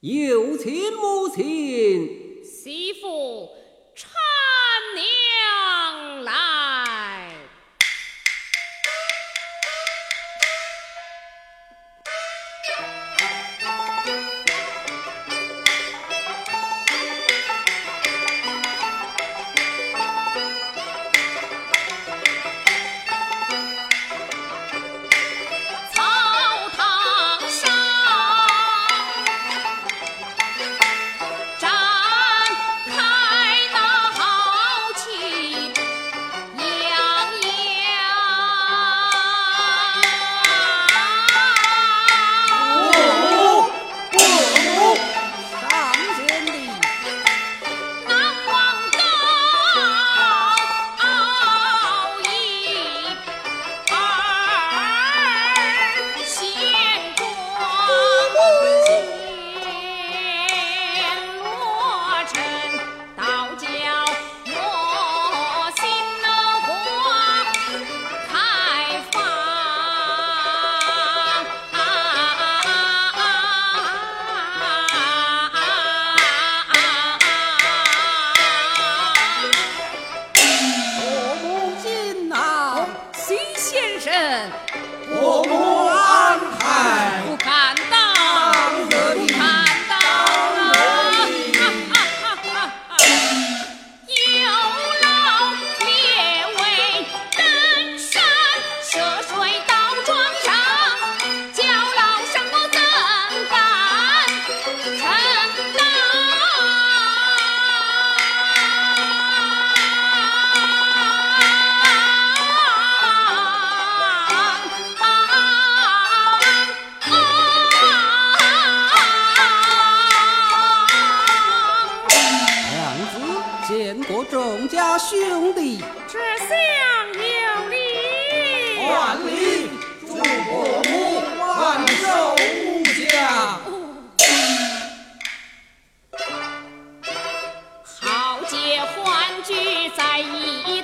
有情无情，媳妇唱。先生，我。见过众家兄弟，只相有礼。万里祝伯母万寿无疆。好酒欢聚在一。